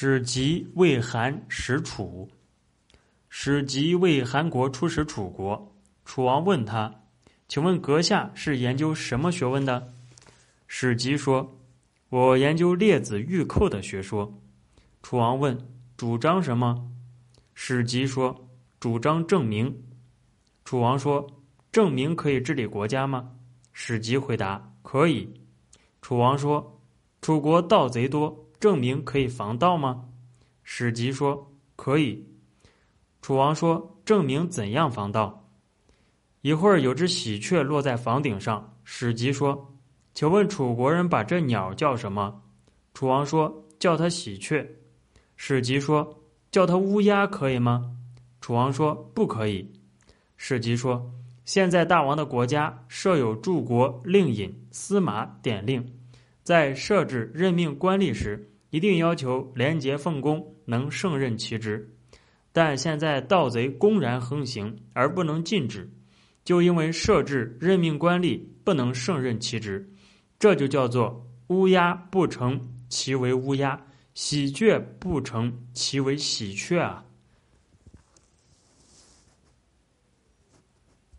史籍为韩使楚。史籍为韩国出使楚国，楚王问他：“请问阁下是研究什么学问的？”史籍说：“我研究列子玉寇的学说。”楚王问：“主张什么？”史籍说：“主张证明。”楚王说：“证明可以治理国家吗？”史籍回答：“可以。”楚王说：“楚国盗贼多。”证明可以防盗吗？史籍说可以。楚王说：“证明怎样防盗？”一会儿有只喜鹊落在房顶上。史籍说：“请问楚国人把这鸟叫什么？”楚王说：“叫它喜鹊。”史籍说：“叫它乌鸦可以吗？”楚王说：“不可以。”史籍说：“现在大王的国家设有柱国令尹、司马典令。”在设置任命官吏时，一定要求廉洁奉公，能胜任其职。但现在盗贼公然横行，而不能禁止，就因为设置任命官吏不能胜任其职，这就叫做乌鸦不成其为乌鸦，喜鹊不成其为喜鹊啊。